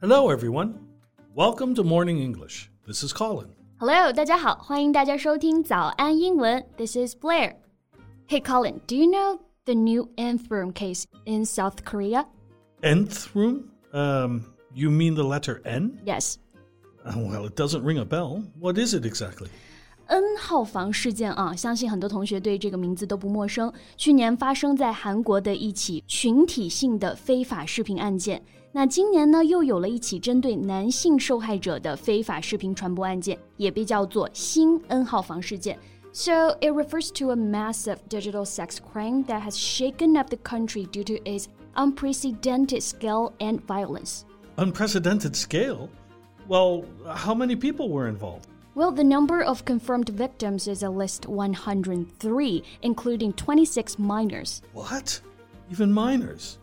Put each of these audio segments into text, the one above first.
Hello, everyone. Welcome to Morning English. This is Colin. Hello，大家好，欢迎大家收听早安英文。This is Blair. Hey Colin, do you know the new nth room case in South Korea? Nth room? Um, you mean the letter N? Yes. Uh, well, it doesn't ring a bell. What is it exactly? N 号房事件啊，相信很多同学对这个名字都不陌生。去年发生在韩国的一起群体性的非法视频案件。那今年呢，又有了一起针对男性受害者的非法视频传播案件，也被叫做新 N 号房事件。So it refers to a massive digital sex crime that has shaken up the country due to its unprecedented scale and violence. Unprecedented scale? Well, how many people were involved? Well, the number of confirmed victims is at least 103, including 26 minors. What? Even minors?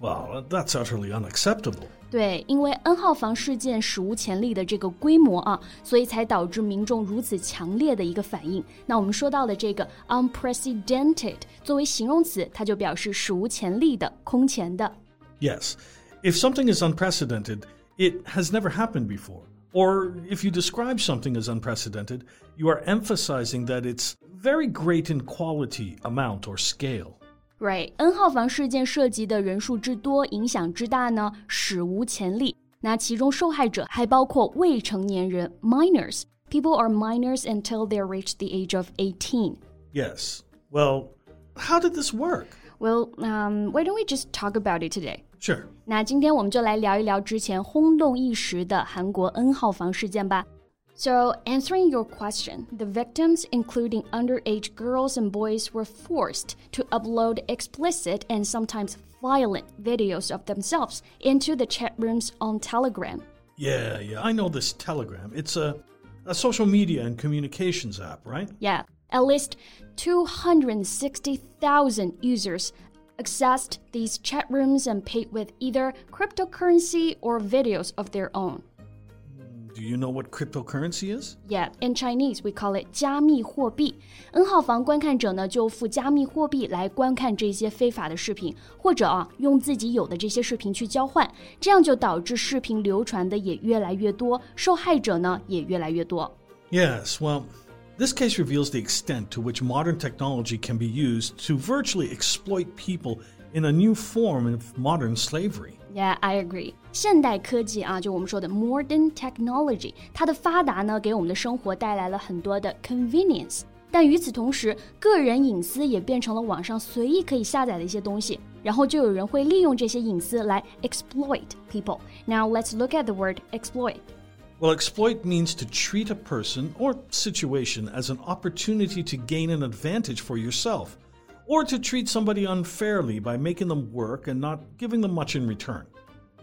Well, that's utterly unacceptable. 对，因为 N 号房事件史无前例的这个规模啊，所以才导致民众如此强烈的一个反应。那我们说到的这个 unprecedented 作为形容词，它就表示史无前例的、空前的。Yes. If something is unprecedented, it has never happened before. Or if you describe something as unprecedented, you are emphasizing that it's very great in quality, amount, or scale. Right，N 号房事件涉及的人数之多、影响之大呢，史无前例。那其中受害者还包括未成年人 （minors）。People are minors until they reach the age of 18. Yes. Well, how did this work? Well, um, why don't we just talk about it today? Sure. 那今天我们就来聊一聊之前轰动一时的韩国 N 号房事件吧。So, answering your question, the victims, including underage girls and boys, were forced to upload explicit and sometimes violent videos of themselves into the chat rooms on Telegram. Yeah, yeah, I know this Telegram. It's a, a social media and communications app, right? Yeah, at least 260,000 users accessed these chat rooms and paid with either cryptocurrency or videos of their own. Do you know what cryptocurrency is? Yeah, in Chinese we call it 加密货币。N 号房观看者呢就付加密货币来观看这些非法的视频，或者啊用自己有的这些视频去交换，这样就导致视频流传的也越来越多，受害者呢也越来越多。Yes, well. This case reveals the extent to which modern technology can be used to virtually exploit people in a new form of modern slavery. Yeah, I agree. 现代科技啊，就我们说的 modern technology，它的发达呢，给我们的生活带来了很多的 convenience。但与此同时，个人隐私也变成了网上随意可以下载的一些东西，然后就有人会利用这些隐私来 exploit people. Now let's look at the word exploit. Well, exploit means to treat a person or situation as an opportunity to gain an advantage for yourself, or to treat somebody unfairly by making them work and not giving them much in return.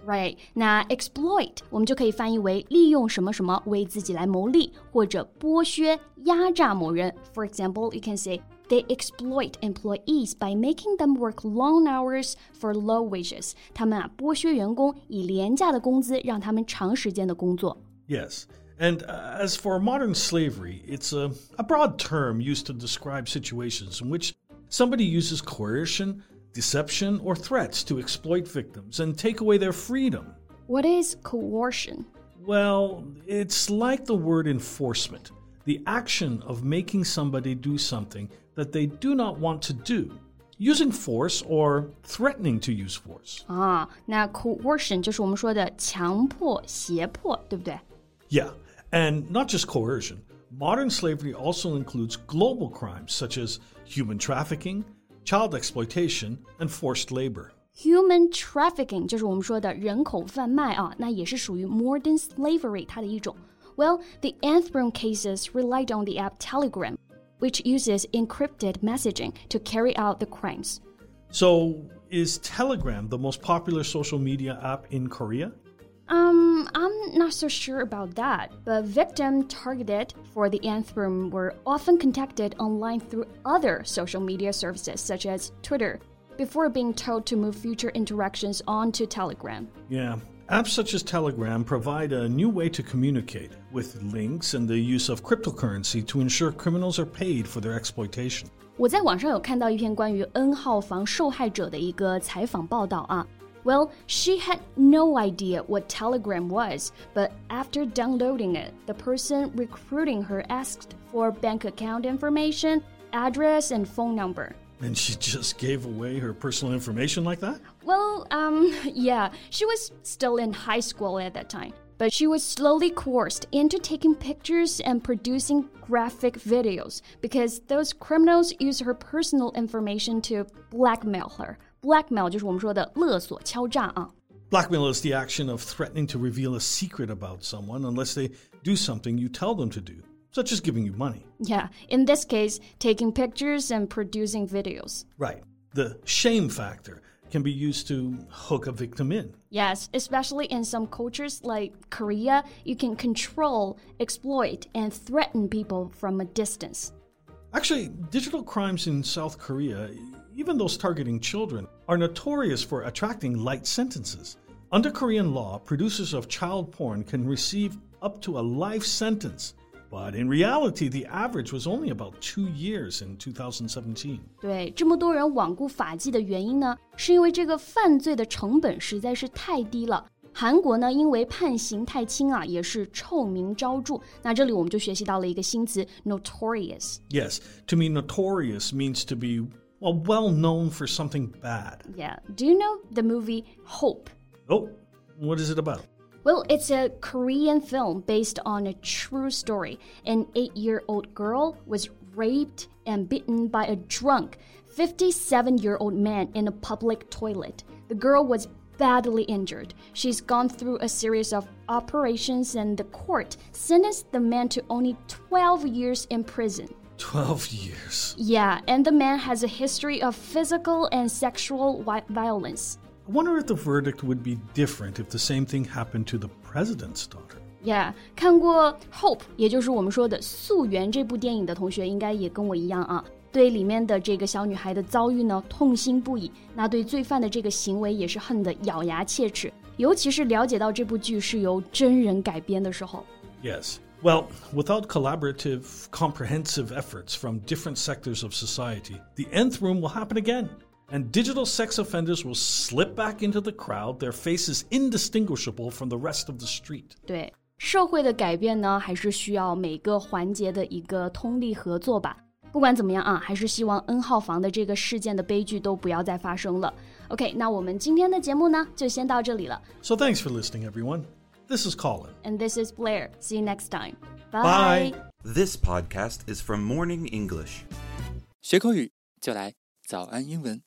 Right，那 exploit 我们就可以翻译为利用什么什么为自己来牟利，或者剥削、压榨某人。For example, you can say they exploit employees by making them work long hours for low wages. 他们啊剥削员工，以廉价的工资让他们长时间的工作。 Yes. And uh, as for modern slavery, it's a, a broad term used to describe situations in which somebody uses coercion, deception, or threats to exploit victims and take away their freedom. What is coercion? Well, it's like the word enforcement the action of making somebody do something that they do not want to do, using force or threatening to use force. 啊，那 coercion 就是我们说的强迫、胁迫，对不对？ yeah, and not just coercion. Modern slavery also includes global crimes such as human trafficking, child exploitation, and forced labor. Human trafficking 就是我们说的人口贩卖啊，那也是属于 modern slavery 它的一种。Well, the nth room cases relied on the app Telegram, which uses encrypted messaging to carry out the crimes. So, is Telegram the most popular social media app in Korea? Um, I'm not so sure about that, but victims targeted for the nth room were often contacted online through other social media services such as Twitter before being told to move future interactions onto Telegram. Yeah, Apps such as Telegram provide a new way to communicate, with links and the use of cryptocurrency to ensure criminals are paid for their exploitation. 我在网上有看到一篇关于 N 号房受害者的一个采访报道啊，well, she had no idea what Telegram was, but after downloading it, the person recruiting her asked for bank account information, address, and phone number. And she just gave away her personal information like that? Well, um, yeah, she was still in high school at that time But she was slowly coerced into taking pictures and producing graphic videos because those criminals use her personal information to blackmail her. Blackmail 就是我们说的勒索、敲诈啊。Blackmail is the action of threatening to reveal a secret about someone unless they do something you tell them to do, such as giving you money. Yeah, in this case, taking pictures and producing videos. Right. The shame factor can be used to hook a victim in. Yes, especially in some cultures like Korea, you can control, exploit, and threaten people from a distance. Actually, digital crimes in South Korea even those targeting children, are notorious for attracting light sentences. Under Korean law, producers of child porn can receive up to a life sentence. But in reality, the average was only about two years in 2017. 对，这么多人罔顾法纪的原因呢，是因为这个犯罪的成本实在是太低了。韩国呢，因为判刑太轻啊，也是臭名昭着。那这里我们就学习到了一个新词，notorious。Yes, to be notorious means to be well, well known for something bad. Yeah. Do you know the movie Hope? Oh, what is it about? Well, it's a Korean film based on a true story. An eight year old girl was raped and bitten by a drunk 57 year old man in a public toilet. The girl was badly injured. She's gone through a series of operations, and the court sentenced the man to only 12 years in prison. 12 years. Yeah, and the man has a history of physical and sexual violence. I wonder if the verdict would be different if the same thing happened to the president's daughter. Yeah，看过《Hope》，也就是我们说的《溯源》这部电影的同学，应该也跟我一样啊，对里面的这个小女孩的遭遇呢痛心不已。那对罪犯的这个行为也是恨得咬牙切齿。尤其是了解到这部剧是由真人改编的时候。Yes. Well, without collaborative, comprehensive efforts from different sectors of society, the nth room will happen again. And digital sex offenders will slip back into the crowd, their faces indistinguishable from the rest of the street. 对社会的改变呢，还是需要每个环节的一个通力合作吧。不管怎么样啊，还是希望 N 号房的这个事件的悲剧都不要再发生了。OK，那我们今天的节目呢，就先到这里了。So thanks for listening, everyone. This is Colin. And this is Blair. See you next time. Bye. Bye. This podcast is from Morning English. 学口语就来早安英文。